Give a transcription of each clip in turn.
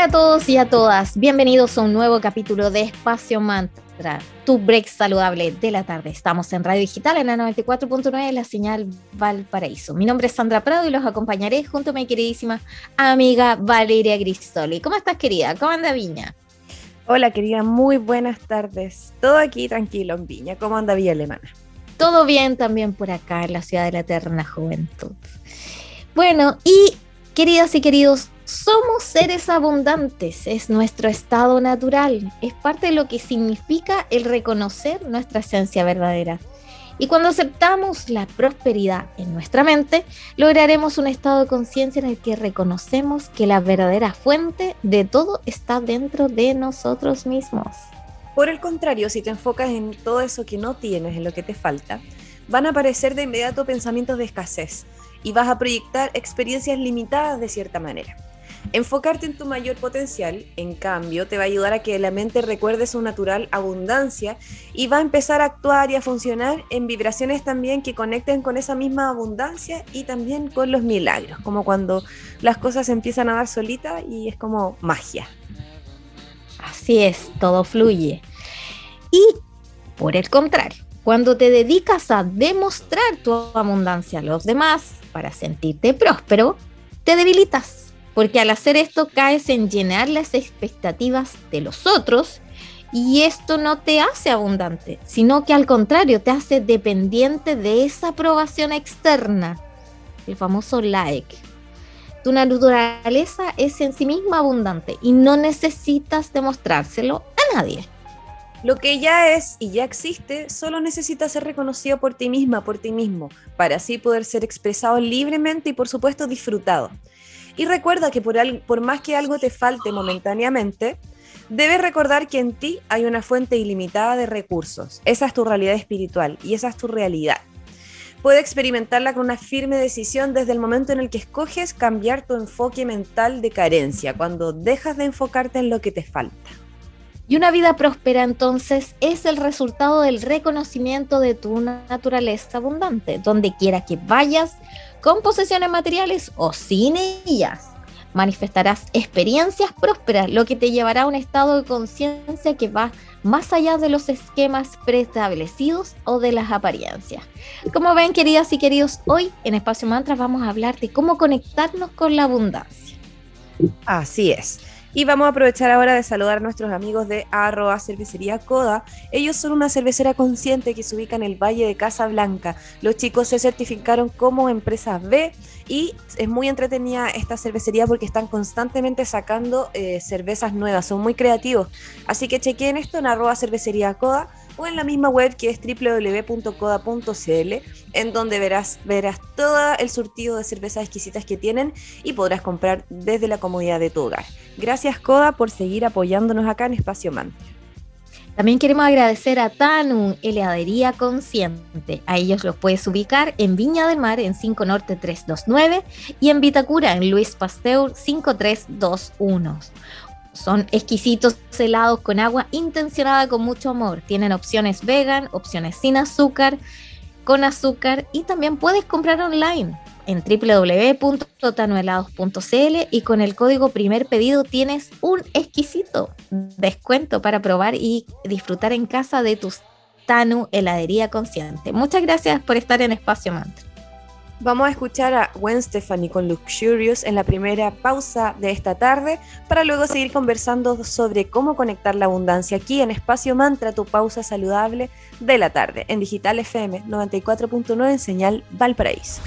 Hola a todos y a todas, bienvenidos a un nuevo capítulo de Espacio Mantra, tu break saludable de la tarde. Estamos en Radio Digital en la 94.9, la señal Valparaíso. Mi nombre es Sandra Prado y los acompañaré junto a mi queridísima amiga Valeria Gristoli. ¿Cómo estás, querida? ¿Cómo anda Viña? Hola, querida, muy buenas tardes. Todo aquí tranquilo en Viña. ¿Cómo anda Villa Alemana? Todo bien también por acá en la ciudad de la eterna juventud. Bueno, y queridas y queridos, somos seres abundantes, es nuestro estado natural, es parte de lo que significa el reconocer nuestra esencia verdadera. Y cuando aceptamos la prosperidad en nuestra mente, lograremos un estado de conciencia en el que reconocemos que la verdadera fuente de todo está dentro de nosotros mismos. Por el contrario, si te enfocas en todo eso que no tienes, en lo que te falta, van a aparecer de inmediato pensamientos de escasez y vas a proyectar experiencias limitadas de cierta manera. Enfocarte en tu mayor potencial, en cambio, te va a ayudar a que la mente recuerde su natural abundancia y va a empezar a actuar y a funcionar en vibraciones también que conecten con esa misma abundancia y también con los milagros, como cuando las cosas empiezan a dar solita y es como magia. Así es, todo fluye. Y por el contrario, cuando te dedicas a demostrar tu abundancia a los demás para sentirte próspero, te debilitas porque al hacer esto caes en llenar las expectativas de los otros y esto no te hace abundante, sino que al contrario te hace dependiente de esa aprobación externa, el famoso like. Tu naturaleza es en sí misma abundante y no necesitas demostrárselo a nadie. Lo que ya es y ya existe solo necesita ser reconocido por ti misma, por ti mismo, para así poder ser expresado libremente y por supuesto disfrutado. Y recuerda que por, más que algo te falte momentáneamente, debes recordar que en ti hay una fuente ilimitada de recursos. Esa es tu realidad espiritual y esa es tu realidad. Puedes experimentarla con una firme decisión desde el momento en el que escoges cambiar tu enfoque mental de carencia, cuando dejas de enfocarte en lo que te falta. Y una vida próspera entonces es el resultado del reconocimiento de tu naturaleza abundante. Donde quiera que vayas, con posesiones materiales o sin ellas. Manifestarás experiencias prósperas, lo que te llevará a un estado de conciencia que va más allá de los esquemas preestablecidos o de las apariencias. Como ven, queridas y queridos, hoy en Espacio Mantras vamos a hablar de cómo conectarnos con la abundancia. Así es. Y vamos a aprovechar ahora de saludar a nuestros amigos de arroba cervecería Coda. Ellos son una cervecera consciente que se ubica en el Valle de Casablanca. Los chicos se certificaron como empresa B y es muy entretenida esta cervecería porque están constantemente sacando eh, cervezas nuevas, son muy creativos. Así que chequen esto en arroba cervecería Coda o en la misma web que es www.coda.cl, en donde verás, verás todo el surtido de cervezas exquisitas que tienen y podrás comprar desde la comodidad de tu hogar. Gracias Coda por seguir apoyándonos acá en Espacio Mantra. También queremos agradecer a Tanu, heladería consciente. A ellos los puedes ubicar en Viña del Mar en 5 Norte 329 y en Vitacura en Luis Pasteur 5321. Son exquisitos helados con agua intencionada con mucho amor. Tienen opciones vegan, opciones sin azúcar, con azúcar y también puedes comprar online en www.tanuhelados.cl y con el código primer pedido tienes un exquisito descuento para probar y disfrutar en casa de tus Tanu heladería consciente. Muchas gracias por estar en Espacio Mantra. Vamos a escuchar a Gwen Stefani con Luxurious en la primera pausa de esta tarde para luego seguir conversando sobre cómo conectar la abundancia aquí en Espacio Mantra, tu pausa saludable de la tarde, en Digital FM 94.9 en señal Valparaíso.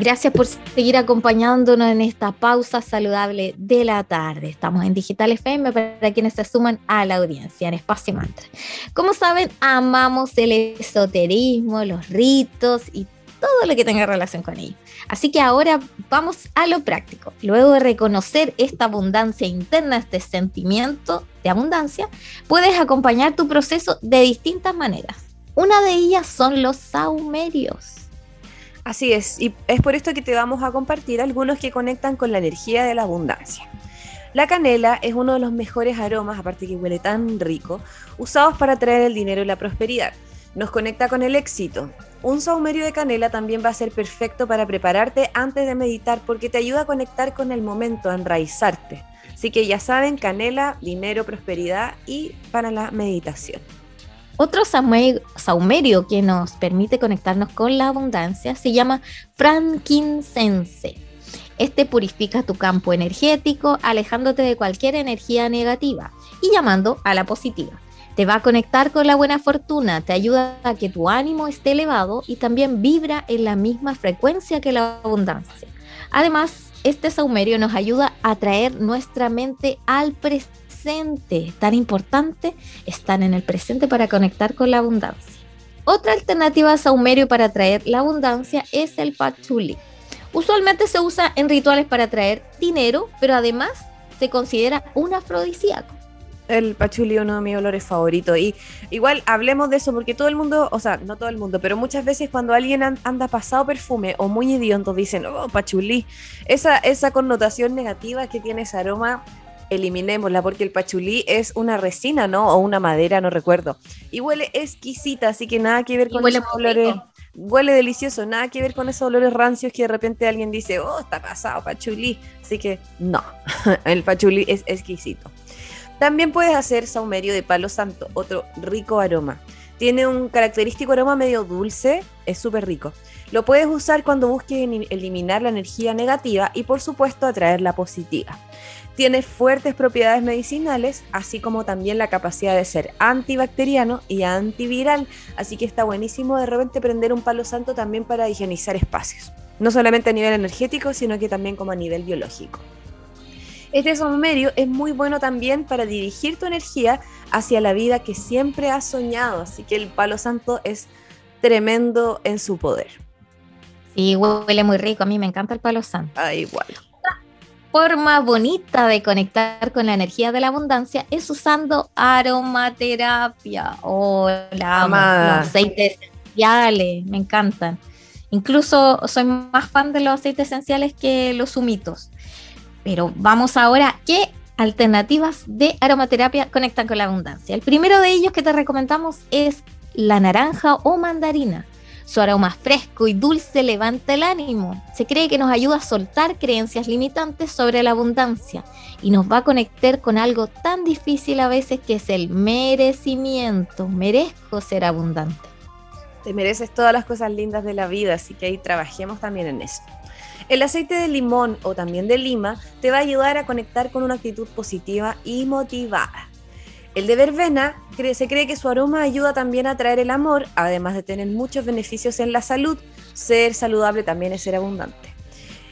Gracias por seguir acompañándonos en esta pausa saludable de la tarde. Estamos en Digital FM para quienes se suman a la audiencia en Espacio Mantra. Como saben, amamos el esoterismo, los ritos y todo lo que tenga relación con ello. Así que ahora vamos a lo práctico. Luego de reconocer esta abundancia interna, este sentimiento de abundancia, puedes acompañar tu proceso de distintas maneras. Una de ellas son los saumerios. Así es, y es por esto que te vamos a compartir algunos que conectan con la energía de la abundancia. La canela es uno de los mejores aromas, aparte que huele tan rico, usados para atraer el dinero y la prosperidad. Nos conecta con el éxito. Un saumerio de canela también va a ser perfecto para prepararte antes de meditar porque te ayuda a conectar con el momento, a enraizarte. Así que ya saben, canela, dinero, prosperidad y para la meditación. Otro saume- saumerio que nos permite conectarnos con la abundancia se llama frankincense. Este purifica tu campo energético, alejándote de cualquier energía negativa y llamando a la positiva. Te va a conectar con la buena fortuna, te ayuda a que tu ánimo esté elevado y también vibra en la misma frecuencia que la abundancia. Además, este saumerio nos ayuda a traer nuestra mente al presente. Tan importante estar en el presente para conectar con la abundancia. Otra alternativa a saumerio para traer la abundancia es el patchouli, Usualmente se usa en rituales para atraer dinero, pero además se considera un afrodisíaco. El pachuli uno de mis olores favoritos. Y igual hablemos de eso porque todo el mundo, o sea, no todo el mundo, pero muchas veces cuando alguien an- anda pasado perfume o muy hediondo dicen, oh, pachulí. Esa, esa connotación negativa que tiene ese aroma, eliminémosla porque el pachulí es una resina, ¿no? O una madera, no recuerdo. Y huele exquisita, así que nada que ver con muy olores. rico. Huele delicioso, nada que ver con esos olores rancios que de repente alguien dice, oh, está pasado, pachulí. Así que no, el pachulí es exquisito. También puedes hacer saumerio de palo santo, otro rico aroma. Tiene un característico aroma medio dulce, es súper rico. Lo puedes usar cuando busques eliminar la energía negativa y por supuesto atraer la positiva. Tiene fuertes propiedades medicinales, así como también la capacidad de ser antibacteriano y antiviral, así que está buenísimo de repente prender un palo santo también para higienizar espacios. No solamente a nivel energético, sino que también como a nivel biológico. Este saumerio es muy bueno también para dirigir tu energía hacia la vida que siempre has soñado, así que el palo santo es tremendo en su poder. Sí, huele muy rico. A mí me encanta el palo santo. Ah, igual. Forma bonita de conectar con la energía de la abundancia es usando aromaterapia. Oh, la. Los aceites esenciales, me encantan. Incluso soy más fan de los aceites esenciales que los humitos. Pero vamos ahora, ¿qué alternativas de aromaterapia conectan con la abundancia? El primero de ellos que te recomendamos es la naranja o mandarina. Su aroma fresco y dulce levanta el ánimo. Se cree que nos ayuda a soltar creencias limitantes sobre la abundancia y nos va a conectar con algo tan difícil a veces que es el merecimiento. Merezco ser abundante. Te mereces todas las cosas lindas de la vida, así que ahí trabajemos también en eso. El aceite de limón o también de lima te va a ayudar a conectar con una actitud positiva y motivada. El de verbena se cree que su aroma ayuda también a atraer el amor, además de tener muchos beneficios en la salud. Ser saludable también es ser abundante.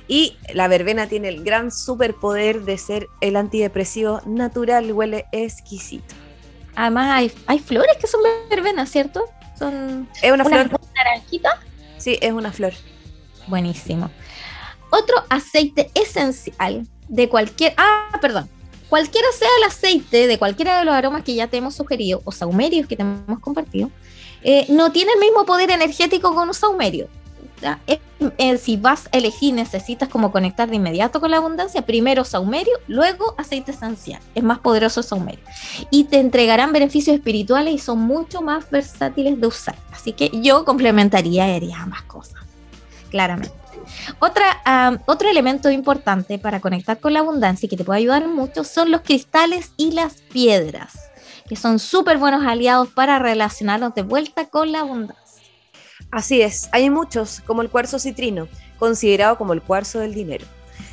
Y la verbena tiene el gran superpoder de ser el antidepresivo natural, huele exquisito. Además hay, hay flores que son verbenas, ¿cierto? Son Es una una flor, naranjita. sí, es una flor. Buenísimo. Otro aceite esencial de cualquier... Ah, perdón. Cualquiera sea el aceite de cualquiera de los aromas que ya te hemos sugerido o saumerios que te hemos compartido, eh, no tiene el mismo poder energético con un saumerio. eh, si vas a elegir, necesitas como conectar de inmediato con la abundancia, primero saumerio, luego aceite esencial. Es más poderoso el saumerio. Y te entregarán beneficios espirituales y son mucho más versátiles de usar. Así que yo complementaría y haría ambas cosas, claramente. Otra, otro elemento importante para conectar con la abundancia y que te puede ayudar mucho son los cristales y las piedras, que son súper buenos aliados para relacionarnos de vuelta con la abundancia. Así es, hay muchos, como el cuarzo citrino, considerado como el cuarzo del dinero.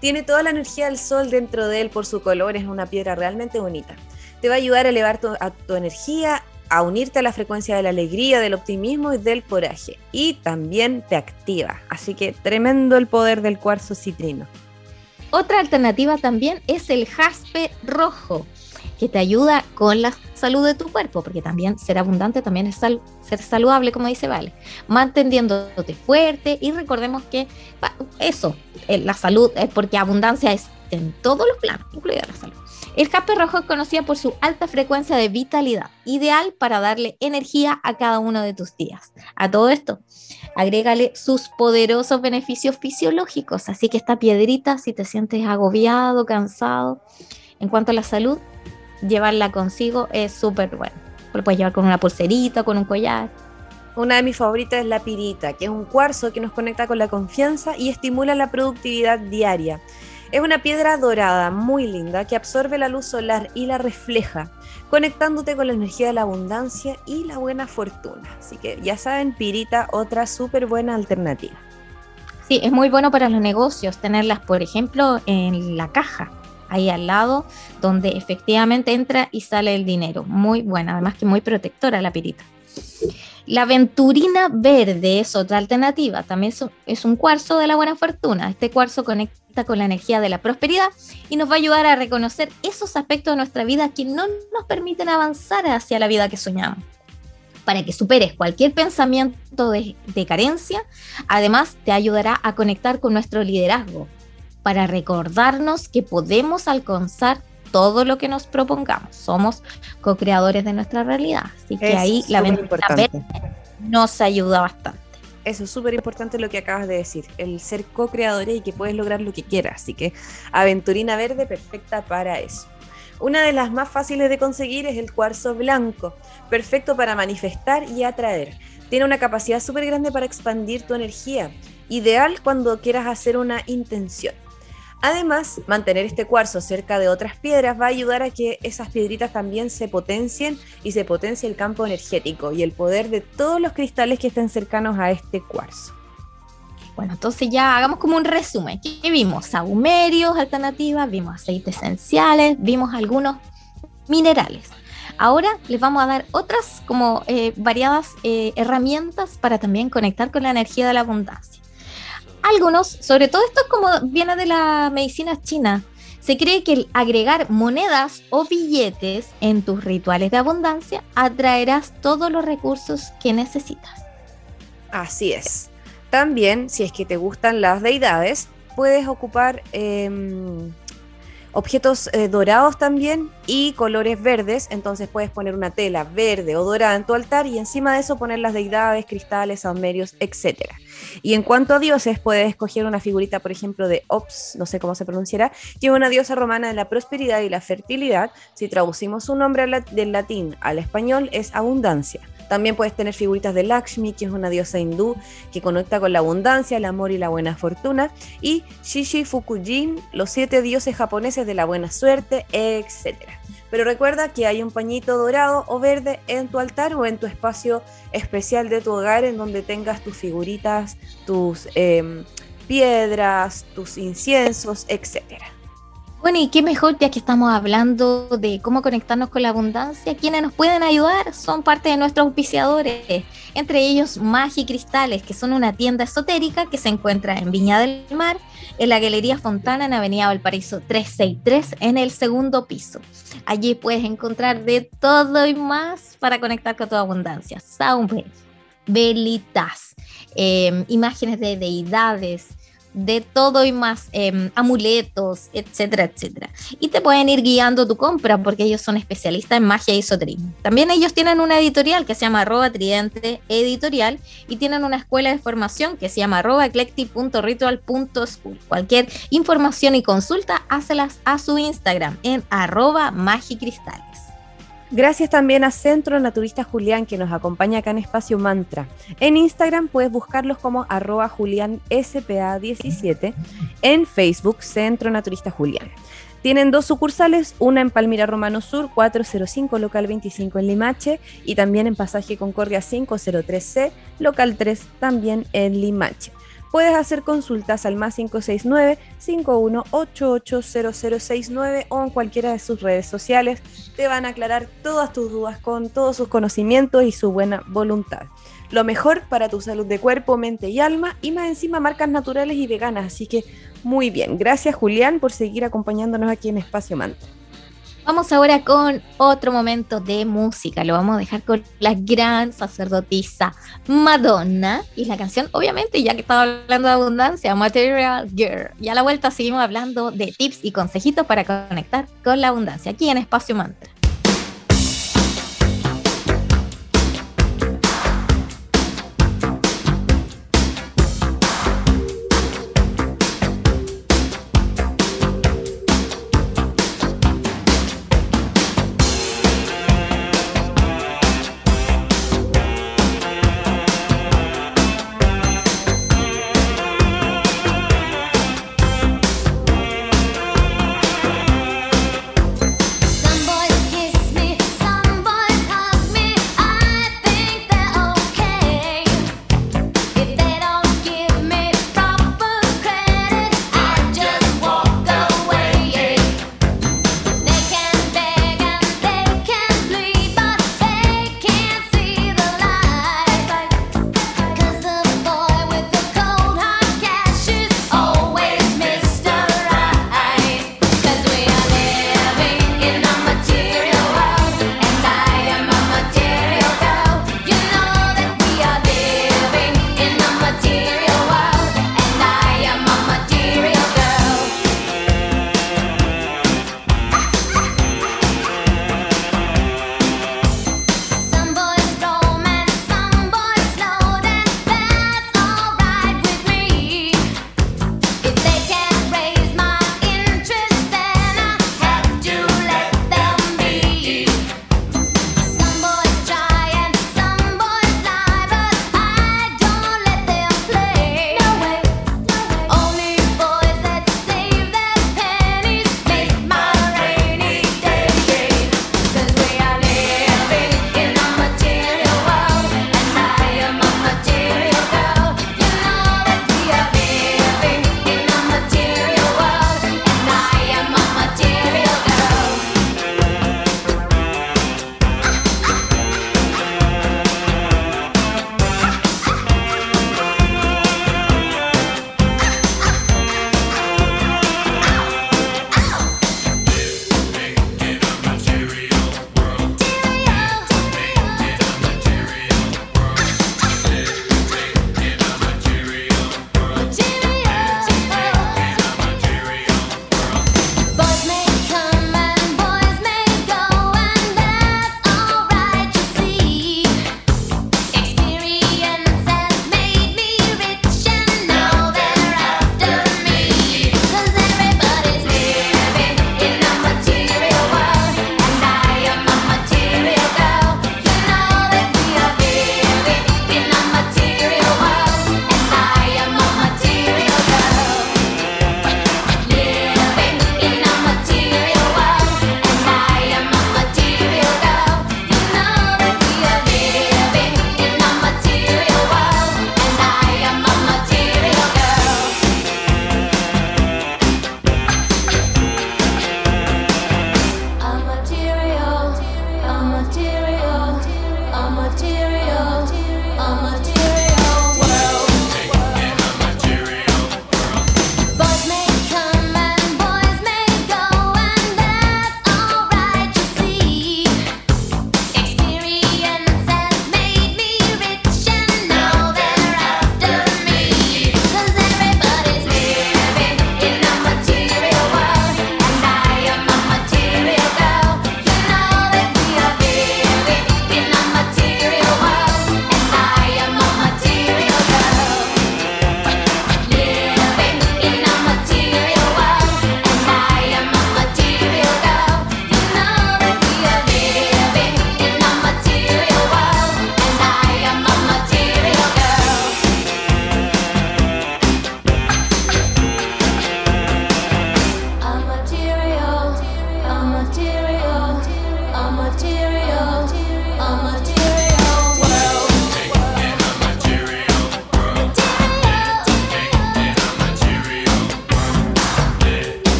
Tiene toda la energía del sol dentro de él por su color, es una piedra realmente bonita. Te va a ayudar a elevar tu, tu energía, a unirte a la frecuencia de la alegría, del optimismo y del coraje. Y también te activa. Así que tremendo el poder del cuarzo citrino. Otra alternativa también es el jaspe rojo, que te ayuda con la salud de tu cuerpo, porque también ser abundante también es ser saludable, como dice Vale, manteniéndote fuerte y recordemos que eso, eh, la salud porque abundancia es en todos los planos, incluida la salud. El jaspe rojo es conocido por su alta frecuencia de vitalidad, ideal para darle energía a cada uno de tus días. A todo esto, agrégale sus poderosos beneficios fisiológicos. Así que esta piedrita, si te sientes agobiado, cansado, en cuanto a la salud, llevarla consigo es súper bueno. Lo puedes llevar con una pulserita, con un collar. Una de mis favoritas es la pirita, que es un cuarzo que nos conecta con la confianza y estimula la productividad diaria. Es una piedra dorada muy linda que absorbe la luz solar y la refleja, conectándote con la energía de la abundancia y la buena fortuna. Así que ya saben, pirita, otra súper buena alternativa. Sí, es muy bueno para los negocios tenerlas, por ejemplo, en la caja, ahí al lado, donde efectivamente entra y sale el dinero. Muy buena, además que muy protectora la pirita. La aventurina verde es otra alternativa, también es un, cuarzo de la buena fortuna. Este cuarzo conecta con la energía de la prosperidad y nos va a ayudar a reconocer esos aspectos de nuestra vida que no nos permiten avanzar hacia la vida que soñamos. para que superes cualquier pensamiento de, de carencia. Además, te ayudará a conectar con nuestro liderazgo para recordarnos que podemos alcanzar todo lo que nos propongamos. Somos co-creadores de nuestra realidad. Así que Es ahí la ventana verde nos ayuda bastante. Eso es súper importante lo que acabas de decir, el ser co-creadores y que puedes lograr lo que quieras. Así que aventurina verde perfecta para eso. Una de las más fáciles de conseguir es el cuarzo blanco, perfecto para manifestar y atraer. Tiene una capacidad súper grande para expandir tu energía, ideal cuando quieras hacer una intención. Además, mantener este cuarzo cerca de otras piedras va a ayudar a que esas piedritas también se potencien y se potencie el campo energético y el poder de todos los cristales que estén cercanos a este cuarzo. Bueno, entonces ya hagamos como un resumen. ¿Qué vimos? Alternativas, vimos aceites esenciales, vimos algunos minerales. Ahora les vamos a dar otras como eh, variadas eh, herramientas para también conectar con la energía de la abundancia. Algunos, sobre todo esto es como viene de la medicina china, se cree que el agregar monedas o billetes en tus rituales de abundancia atraerás todos los recursos que necesitas. Así es. También, si es que te gustan las deidades, puedes ocupar em, objetos eh, dorados también y colores verdes. Entonces puedes poner una tela verde o dorada en tu altar y encima de eso poner las deidades, cristales, saumerios, etc. Y en cuanto a dioses, puedes escoger una figurita, por ejemplo, de Ops, no sé cómo se pronunciará, que es una diosa romana de la prosperidad y la fertilidad. Si traducimos su nombre del latín al español, es abundancia. También puedes tener figuritas de Lakshmi, que es una diosa hindú que conecta con la abundancia, el amor y la buena fortuna. Y Shishi Fukujin, los siete dioses japoneses de la buena suerte, etc. Pero recuerda que hay un pañito dorado o verde en tu altar o en tu espacio especial de tu hogar en donde tengas tus figuritas, tus em, piedras, tus inciensos, etcétera. Bueno, y qué mejor ya que estamos hablando de cómo conectarnos con la abundancia, quienes nos pueden ayudar son parte de nuestros auspiciadores, entre ellos Magi Cristales, que son una tienda esotérica que se encuentra en Viña del Mar, en la Galería Fontana, en Avenida Valparaíso 363, en el segundo piso. Allí puedes encontrar de todo y más para conectar con tu abundancia. Saumes, velitas, eh, imágenes de deidades, de todo y más, eh, amuletos, etcétera, etcétera. Y te pueden ir guiando tu compra porque ellos son especialistas en magia y esoterismo. También ellos tienen una editorial que se llama arroba tridente editorial y tienen una escuela de formación que se llama arroba eclectic.ritual.school. Cualquier información y consulta, hácelas a su Instagram en arroba magicristales. Gracias también a Centro Naturista Julián que nos acompaña acá en Espacio Mantra. En Instagram puedes buscarlos como arroba julianspa17. En Facebook, Centro Naturista Julián. Tienen dos sucursales, una en Palmira Romano Sur, 405, local 25 en Limache, y también en Pasaje Concordia 503C, local 3, también en Limache. Puedes hacer consultas al más 569 51880069 o en cualquiera de sus redes sociales. Te van a aclarar todas tus dudas con todos sus conocimientos y su buena voluntad. Lo mejor para tu salud de cuerpo, mente y alma y más encima marcas naturales y veganas. Así que muy bien. Gracias Julián por seguir acompañándonos aquí en Espacio Mantra. Vamos ahora con otro momento de música. Lo vamos a dejar con la gran sacerdotisa Madonna. Y la canción, obviamente, ya que estaba hablando de abundancia, Material Girl. Y a la vuelta seguimos hablando de tips y consejitos para conectar con la abundancia aquí en Espacio Mantra.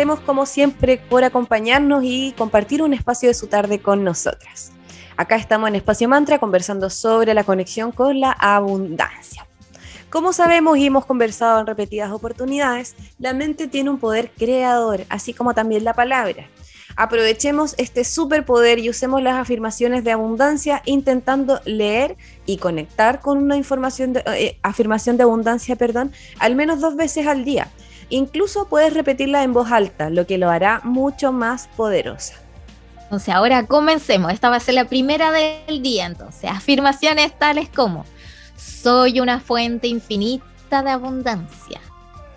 Agradecemos como siempre por acompañarnos y compartir un espacio de su tarde con nosotras. Acá estamos en Espacio Mantra conversando sobre la conexión con la abundancia. Como sabemos y hemos conversado en repetidas oportunidades, la mente tiene un poder creador, así como también la palabra. Aprovechemos este superpoder y usemos las afirmaciones de abundancia intentando leer y conectar con una información de, eh, afirmación de abundancia, perdón, al menos dos veces al día. Incluso puedes repetirla en voz alta, lo que lo hará mucho más poderosa. Entonces ahora comencemos. Esta va a ser la primera del día. Entonces, afirmaciones tales como soy una fuente infinita de abundancia.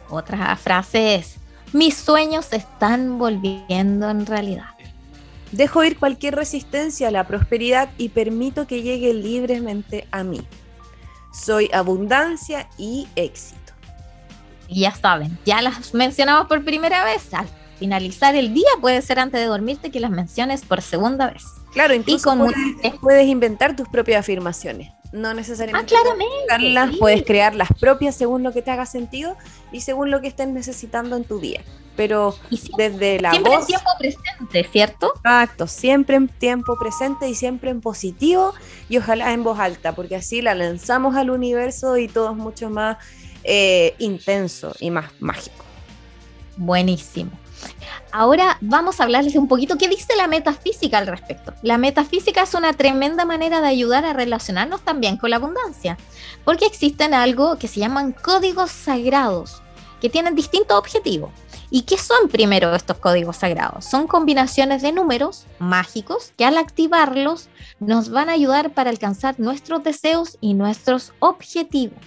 Otra frase es mis sueños se están volviendo en realidad. Dejo ir cualquier resistencia a la prosperidad y permito que llegue libremente a mí. Soy abundancia y éxito. Y ya saben, ya las mencionamos por primera vez. Al finalizar el día puede ser antes de dormirte que las menciones por segunda vez. Claro, incluso puedes, puedes inventar tus propias afirmaciones no necesariamente ah, claramente, puedes crear las propias según lo que te haga sentido y según lo que estés necesitando en tu día. Pero desde la siempre en tiempo presente, ¿cierto? Exacto, siempre en tiempo presente y siempre en positivo y ojalá en voz alta, porque así la lanzamos al universo y todo es mucho más eh, intenso y más mágico. Buenísimo. Ahora vamos a hablarles un poquito qué dice la metafísica al respecto. La metafísica es una tremenda manera de ayudar a relacionarnos también con la abundancia, porque existen algo que se llaman códigos sagrados, que tienen distintos objetivos. ¿Y qué son primero estos códigos sagrados? Son combinaciones de números mágicos que al activarlos nos van a ayudar para alcanzar nuestros deseos y nuestros objetivos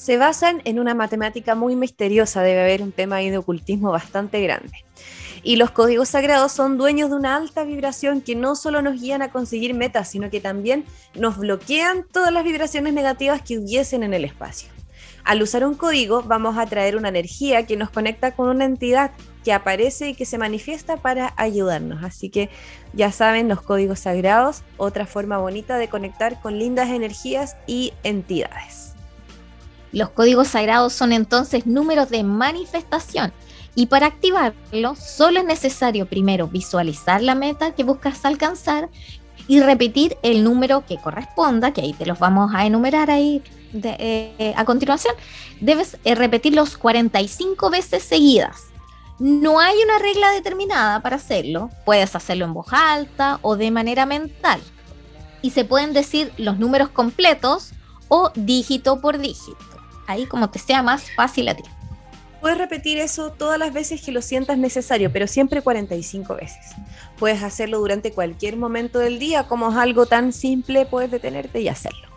se basan en una matemática muy misteriosa, debe haber un tema ahí de ocultismo bastante grande. Y los códigos sagrados son dueños de una alta vibración que no solo nos guían a conseguir metas, sino que también nos bloquean todas las vibraciones negativas que hubiesen en el espacio. Al usar un código vamos a traer una energía que nos conecta con una entidad que aparece y que se manifiesta para ayudarnos. Así que ya saben, los códigos sagrados, otra forma bonita de conectar con lindas energías y entidades. Los códigos sagrados son entonces números de manifestación y para activarlos solo es necesario primero visualizar la meta que buscas alcanzar y repetir el número que corresponda, que ahí te los vamos a enumerar ahí eh, a continuación. Debes eh, repetirlos 45 veces seguidas. No hay una regla determinada para hacerlo. Puedes hacerlo en voz alta o de manera mental. Y se pueden decir los números completos o dígito por dígito ahí como te sea más fácil a ti. Puedes repetir eso todas las veces que lo sientas necesario, pero siempre 45 veces. Puedes hacerlo durante cualquier momento del día, como es algo tan simple, puedes detenerte y hacerlo.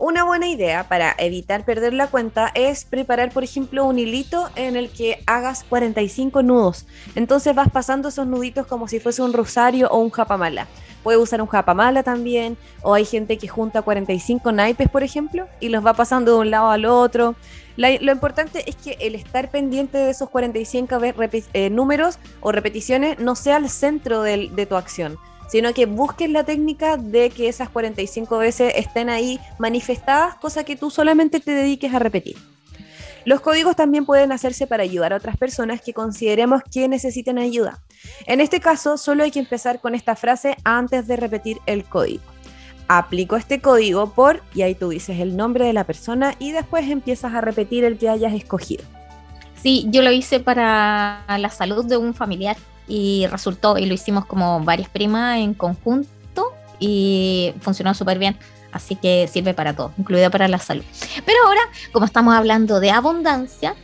Una buena idea para evitar perder la cuenta es preparar, por ejemplo, un hilito en el que hagas 45 nudos. Entonces vas pasando esos nuditos como si fuese un rosario o un japamala. Puedes usar un japamala también, o hay gente que junta 45 naipes, por ejemplo, y los va pasando de un lado al otro. lo importante es que el estar pendiente de esos 45 eh, números o repeticiones no sea el centro de tu acción sino que busques la técnica de que esas 45 veces estén ahí manifestadas, cosa que tú solamente te dediques a repetir. Los códigos también pueden hacerse para ayudar a otras personas que consideremos que necesiten ayuda. En este caso, solo hay que empezar con esta frase antes de repetir el código. Aplico este código por, y ahí tú dices el nombre de la persona y después empiezas a repetir el que hayas escogido. Sí, yo lo hice para la salud de un familiar y resultó, y lo hicimos como varias primas en conjunto y funcionó súper bien. Así que sirve para todo, incluida para la salud. Pero ahora, como estamos hablando de abundancia,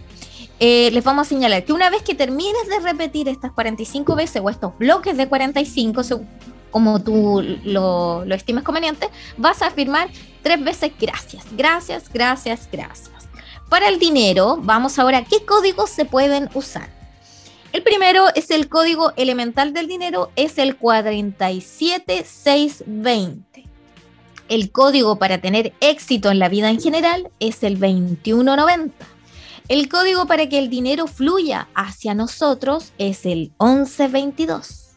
eh, les vamos a señalar que una vez que termines de repetir estas 45 veces o estos bloques de 45, como tú lo, lo estimes conveniente, vas a afirmar tres veces gracias, gracias, gracias, gracias. Para el dinero, vamos ahora, ¿qué códigos se pueden usar? El primero es el código elemental del dinero, es el 47620. El código para tener éxito en la vida en general es el 2190. El código para que el dinero fluya hacia nosotros es el 1122.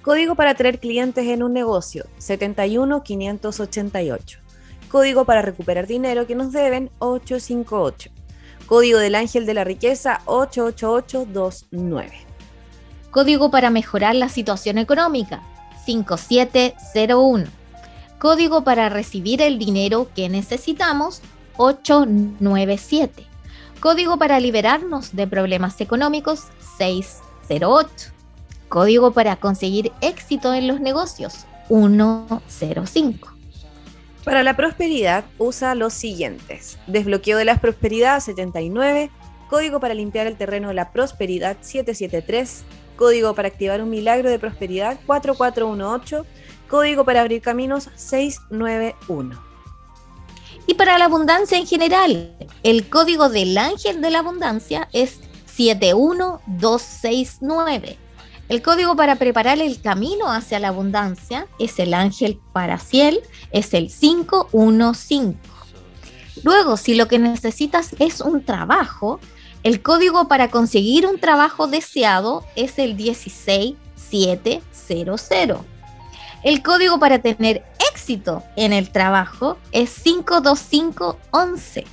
Código para traer clientes en un negocio 71588. Código para recuperar dinero que nos deben 858 Código del Ángel de la Riqueza 88829. Código para mejorar la situación económica 5701. Código para recibir el dinero que necesitamos 897. Código para liberarnos de problemas económicos 608. Código para conseguir éxito en los negocios 105. Para la prosperidad usa los siguientes. Desbloqueo de la prosperidad 79. Código para limpiar el terreno de la prosperidad 773. Código para activar un milagro de prosperidad 4418. Código para abrir caminos 691. Y para la abundancia en general, el código del ángel de la abundancia es 71269. El código para preparar el camino hacia la abundancia es el ángel paraciel, es el 515. Luego, si lo que necesitas es un trabajo, el código para conseguir un trabajo deseado es el 16700. El código para tener éxito en el trabajo es 52511.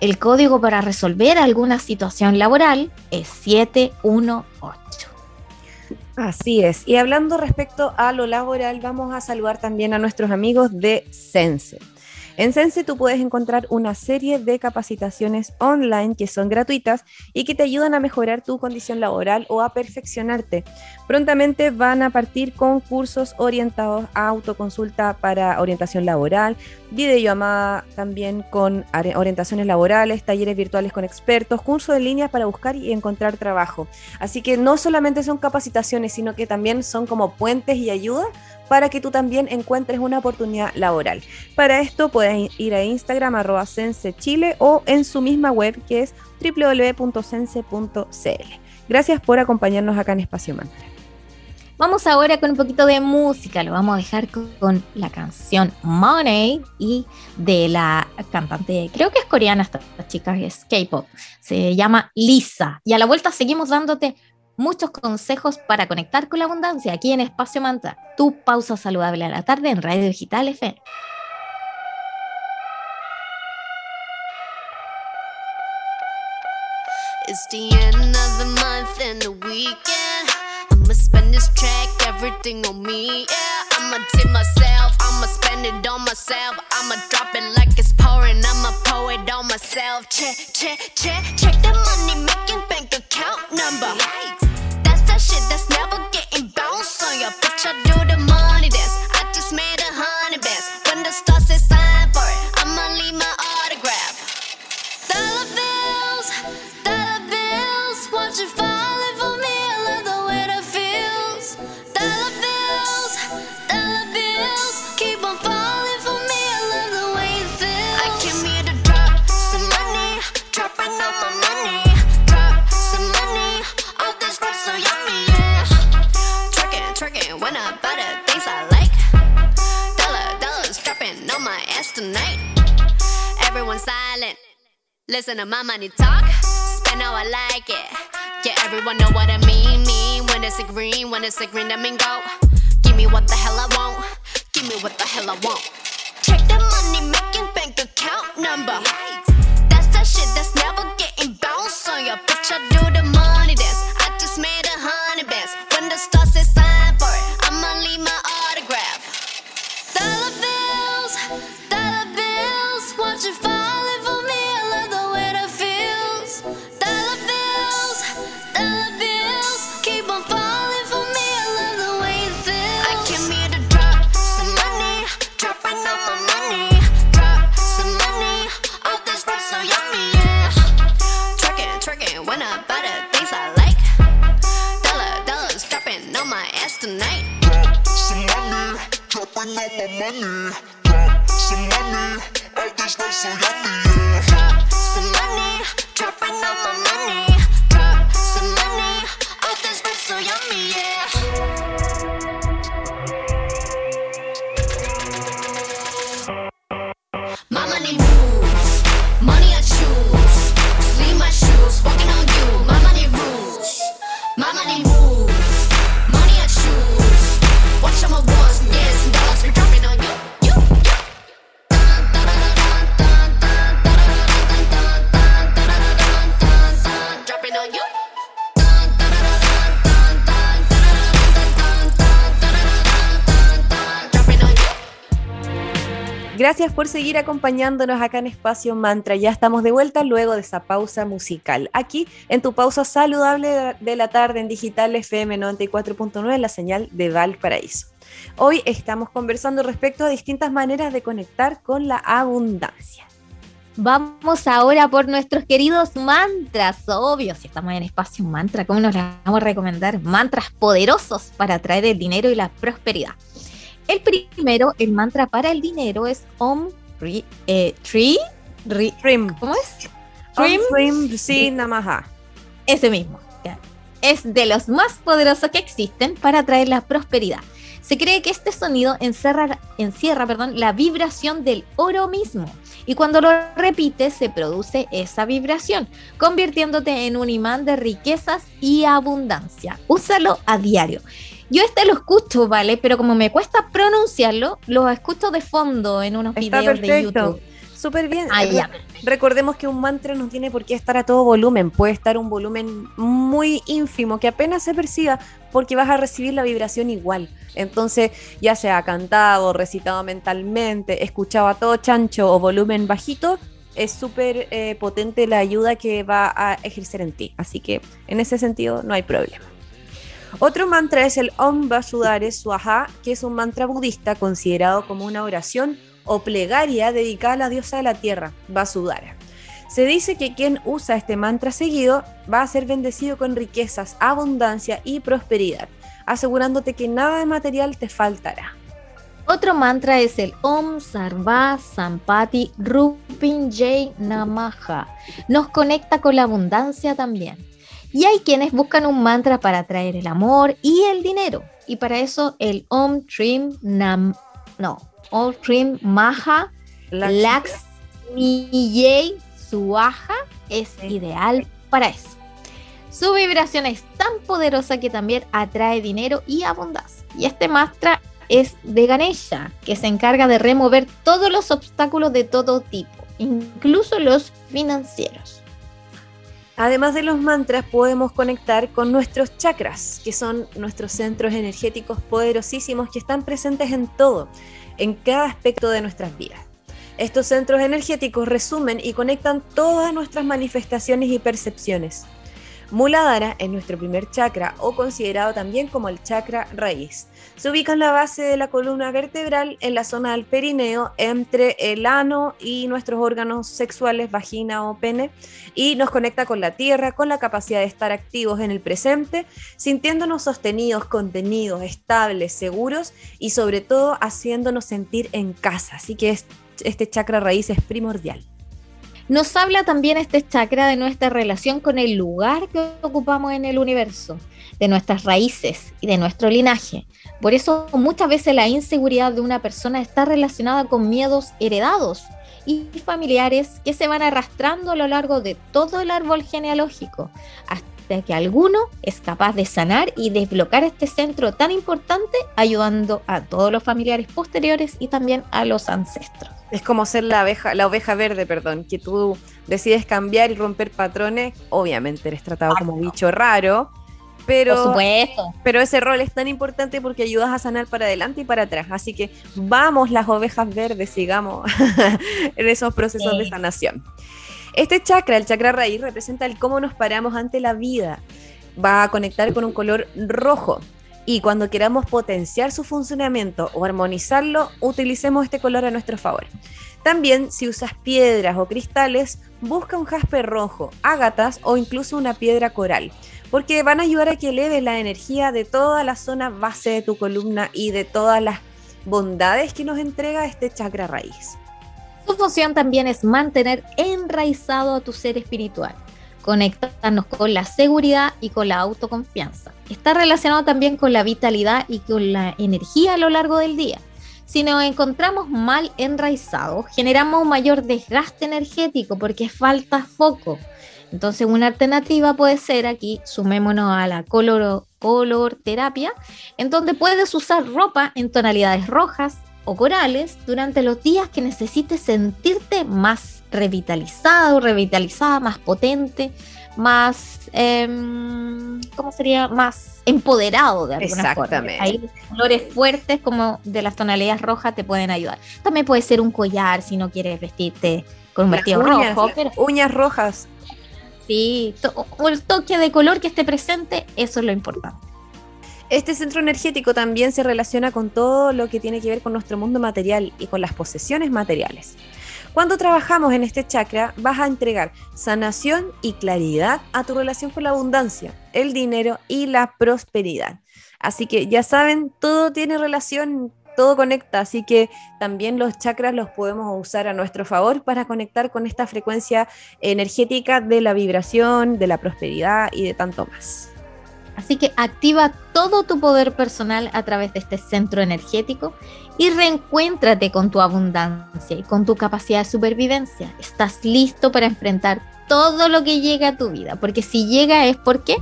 El código para resolver alguna situación laboral es 718. Así es. Y hablando respecto a lo laboral, vamos a saludar también a nuestros amigos de Sense. En Sense tú puedes encontrar una serie de capacitaciones online que son gratuitas y que te ayudan a mejorar tu condición laboral o a perfeccionarte. Prontamente van a partir con cursos orientados a autoconsulta para orientación laboral, videollamada también con orientaciones laborales, talleres virtuales con expertos, cursos en línea para buscar y encontrar trabajo. Así que no solamente son capacitaciones, sino que también son como puentes y ayuda para que tú también encuentres una oportunidad laboral. Para esto puedes ir a Instagram arroba Chile o en su misma web que es www.sense.cl. Gracias por acompañarnos acá en Espacio Mantra. Vamos ahora con un poquito de música, lo vamos a dejar con, la canción Money y de la cantante, creo que es coreana esta, chica, es K-pop, se llama Lisa. Y a la vuelta seguimos dándote muchos consejos para conectar con la abundancia aquí en Espacio Mantra, tu pausa saludable a la tarde en Radio Digital FM. It's the end of the month and the weekend. I'ma spend this track, everything on me. Yeah, I'ma tip myself, I'ma spend it on myself. I'ma drop it like it's pouring, I'ma pour it on myself. Check, check, check, check the money making bank account number. Yikes shit that's never getting bounced on your bitch. I do Listen to my money talk. Spend how I like it. Yeah, everyone know what I mean. Mean when it's a green, when it's a green, that mean go. Give me what the hell I want. Give me what the hell I want. Check the money making bank account number. That's that shit that's never getting bounced on your bitch. I do my ass some money, dropping all my money. Drop some money, all this night so yummy, yeah. Drop some money, dropping all my money. Drop some money, all this rap so yummy, Gracias por seguir acompañándonos acá en Espacio Mantra. Ya estamos de vuelta luego de esa pausa musical. Aquí en tu pausa saludable de la tarde en Digital FM 94.9, la señal de Valparaíso. Hoy estamos conversando respecto a distintas maneras de conectar con la abundancia. Vamos ahora por nuestros queridos mantras, obvio, si estamos en espacio mantra, ¿cómo nos vamos a recomendar? Mantras poderosos para atraer el dinero y la prosperidad. El primero, el mantra para el dinero es Om Ri, eh, Tree, Ri- Trim. ¿cómo es? Trim, Trim. trim, sí, namaha. Ese mismo. ya. Es de los más poderosos que existen para atraer la prosperidad. Se cree que este sonido encierra, encierra perdón, la vibración del oro mismo. Y cuando lo repites se produce esa vibración, convirtiéndote en un imán de riquezas y abundancia. Úsalo a diario. Yo este lo escucho, ¿vale? Pero como me cuesta pronunciarlo, lo escucho de fondo en unos Está videos de. YouTube. Súper bien. Ah, ya. Recordemos que un mantra no tiene por qué estar a todo volumen, puede estar un volumen muy ínfimo que apenas se perciba porque vas a recibir la vibración igual. Entonces, ya sea cantado, recitado mentalmente, escuchado a todo chancho o volumen bajito, es súper eh, potente la ayuda que va a ejercer en ti. Así que en ese sentido no hay problema. Otro mantra es el Om Vasudhare Swaha, que es un mantra budista considerado como una oración o plegaria dedicada a la diosa de la tierra, Vasudhara. Se dice que quien usa este mantra seguido va a ser bendecido con riquezas, abundancia y prosperidad, asegurándote que nada de material te faltará. Otro mantra es el Om Sarva Sampati Rupin Jai Namaha. Nos conecta con la abundancia también. Y hay quienes buscan un mantra para atraer el amor y el dinero. Y para eso el Om Trim Nam no, Om Trim Maha Lakshmi Suaha es ideal para eso. Su vibración es tan poderosa que también atrae dinero y abundancia. Y este mantra es de Ganesha, que se encarga de remover todos los obstáculos de todo tipo, incluso los financieros. Además de los mantras, podemos conectar con nuestros chakras, que son nuestros centros energéticos poderosísimos que están presentes en todo, en cada aspecto de nuestras vidas. Estos centros energéticos resumen y conectan todas nuestras manifestaciones y percepciones. Muladhara es nuestro primer chakra o considerado también como el chakra raíz. Se ubica en la base de la columna vertebral en la zona del perineo entre el ano y nuestros órganos sexuales, vagina o pene, y nos conecta con la tierra, con la capacidad de estar activos en el presente, sintiéndonos sostenidos, contenidos, estables, seguros y sobre todo haciéndonos sentir en casa. Así que es- este chakra raíz es primordial. Nos habla también este chakra de nuestra relación con el lugar que ocupamos en el universo, de nuestras raíces y de nuestro linaje. Por eso muchas veces la inseguridad de una persona está relacionada con miedos heredados y familiares que se van arrastrando a lo largo de todo el árbol genealógico, hasta que alguno es capaz de sanar y desbloquear este centro tan importante, ayudando a todos los familiares posteriores y también a los ancestros. Es como ser la oveja, la oveja verde, perdón, que tú decides cambiar y romper patrones. Obviamente eres tratado como bicho raro, Por pero, supuesto. pero ese rol es tan importante porque ayudas a sanar para adelante y para atrás. Así que vamos las ovejas verdes, sigamos en esos procesos de sanación. Este chakra, el chakra raíz, representa el cómo nos paramos ante la vida. Va a conectar con un color rojo. Y cuando queramos potenciar su funcionamiento o armonizarlo, utilicemos este color a nuestro favor. También, si usas piedras o cristales, busca un jaspe rojo, ágatas o incluso una piedra coral, porque van a ayudar a que eleves la energía de toda la zona base de tu columna y de todas las bondades que nos entrega este chakra raíz. Su función también es mantener enraizado a tu ser espiritual, conectarnos con la seguridad y con la autoconfianza. Está relacionado también con la vitalidad y con la energía a lo largo del día. Si nos encontramos mal enraizados, generamos un mayor desgaste energético porque falta foco. Entonces, una alternativa puede ser aquí, sumémonos a la color, color terapia, en donde puedes usar ropa en tonalidades rojas o corales durante los días que necesites sentirte más revitalizado, revitalizada, más potente, más, em, ¿cómo sería? Más empoderado de alguna forma. Exactamente. Ahí los colores fuertes como de las tonalidades rojas te pueden ayudar. También puede ser un collar si no quieres vestirte con un vestido uñas, rojo, pero uñas rojas. sí, to- o el toque de color que esté presente, eso es lo importante. Este centro energético también se relaciona con todo lo que tiene que ver con nuestro mundo material y con las posesiones materiales. Cuando trabajamos en este chakra, vas a entregar sanación y claridad a tu relación con la abundancia, el dinero y la prosperidad. Así que ya saben, todo tiene relación, todo conecta, así que también los chakras los podemos usar a nuestro favor para conectar con esta frecuencia energética de la vibración, de la prosperidad y de tanto más. Así que activa todo tu poder personal a través de este centro energético y reencuéntrate con tu abundancia y con tu capacidad de supervivencia. Estás listo para enfrentar todo lo que llega a tu vida, porque si llega es porque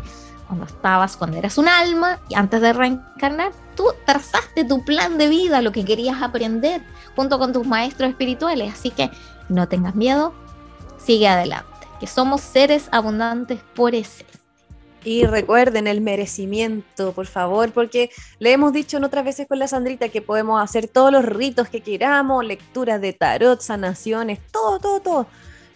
cuando estabas, cuando eras un alma y antes de reencarnar, tú trazaste tu plan de vida, lo que querías aprender junto con tus maestros espirituales. Así que no tengas miedo, sigue adelante, que somos seres abundantes por ese. Y recuerden el merecimiento, por favor, porque le hemos dicho en otras veces con la Sandrita que podemos hacer todos los ritos que queramos, lecturas de tarot, sanaciones, todo, todo, todo.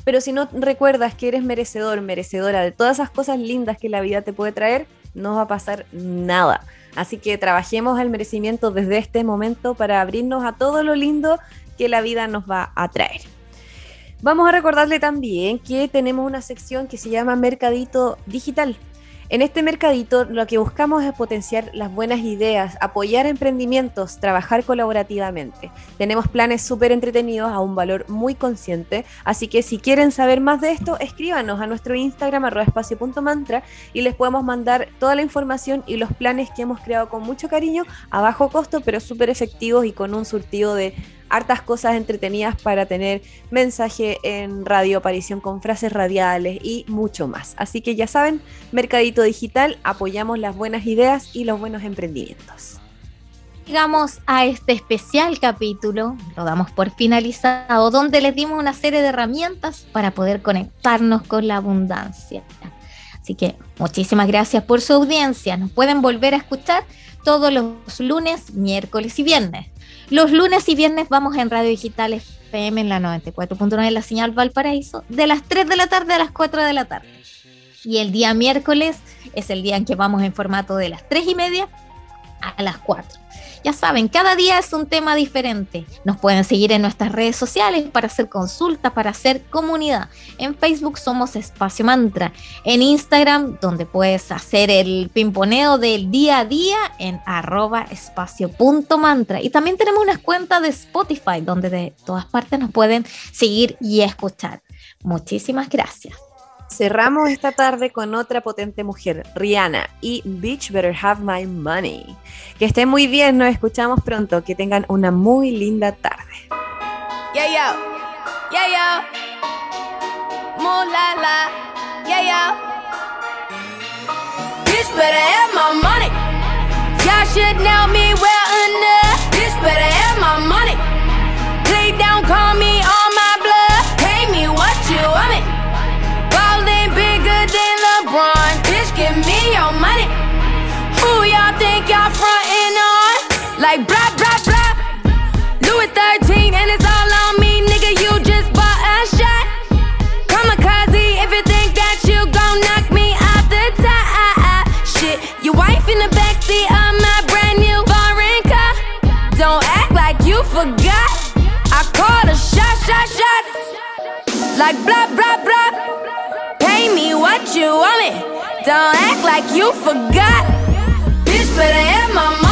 Pero si no recuerdas que eres merecedor, merecedora de todas esas cosas lindas que la vida te puede traer, no va a pasar nada. Así que trabajemos el merecimiento desde este momento para abrirnos a todo lo lindo que la vida nos va a traer. Vamos a recordarle también que tenemos una sección que se llama Mercadito Digital. En este mercadito lo que buscamos es potenciar las buenas ideas, apoyar emprendimientos, trabajar colaborativamente. Tenemos planes súper entretenidos a un valor muy consciente, así que si quieren saber más de esto, escríbanos a nuestro Instagram arroba espacio.mantra y les podemos mandar toda la información y los planes que hemos creado con mucho cariño, a bajo costo, pero súper efectivos y con un surtido de hartas cosas entretenidas para tener mensaje en radio, aparición con frases radiales y mucho más. Así que ya saben, Mercadito Digital, apoyamos las buenas ideas y los buenos emprendimientos. Llegamos a este especial capítulo, lo damos por finalizado, donde les dimos una serie de herramientas para poder conectarnos con la abundancia. Así que muchísimas gracias por su audiencia. Nos pueden volver a escuchar todos los lunes, miércoles y viernes. Los lunes y viernes vamos en Radio Digital FM en la 94.9 en la señal Valparaíso, de las 3 de la tarde a las 4 de la tarde. Y el día miércoles es el día en que vamos en formato de las 3 y media a las 4. Ya saben, cada día es un tema diferente. Nos pueden seguir en nuestras redes sociales para hacer consulta, para hacer comunidad. En Facebook somos Espacio Mantra. En Instagram, donde puedes hacer el pimponeo del día a día en arroba espacio.mantra. Y también tenemos unas cuentas de Spotify, donde de todas partes nos pueden seguir y escuchar. Muchísimas gracias. Cerramos esta tarde con otra potente mujer, Rihanna, y Bitch Better Have My Money. Que estén muy bien, nos escuchamos pronto, que tengan una muy linda tarde. Yeah, yo. Yeah, yo. La la. Yeah, yo. Bitch better have my money. Y'all should know me well enough. Bitch better have my money. Play down, call me Like blah, blah, blah. Louis 13 and it's all on me, nigga. You just bought a shot. Kamikaze if you think that you gon' knock me off the top. Shit, your wife in the backseat of my brand new foreign car. Don't act like you forgot. I called a shot, shot, shots. Like blah, blah, blah. Pay me what you want me. Don't act like you forgot. Bitch, better have my money.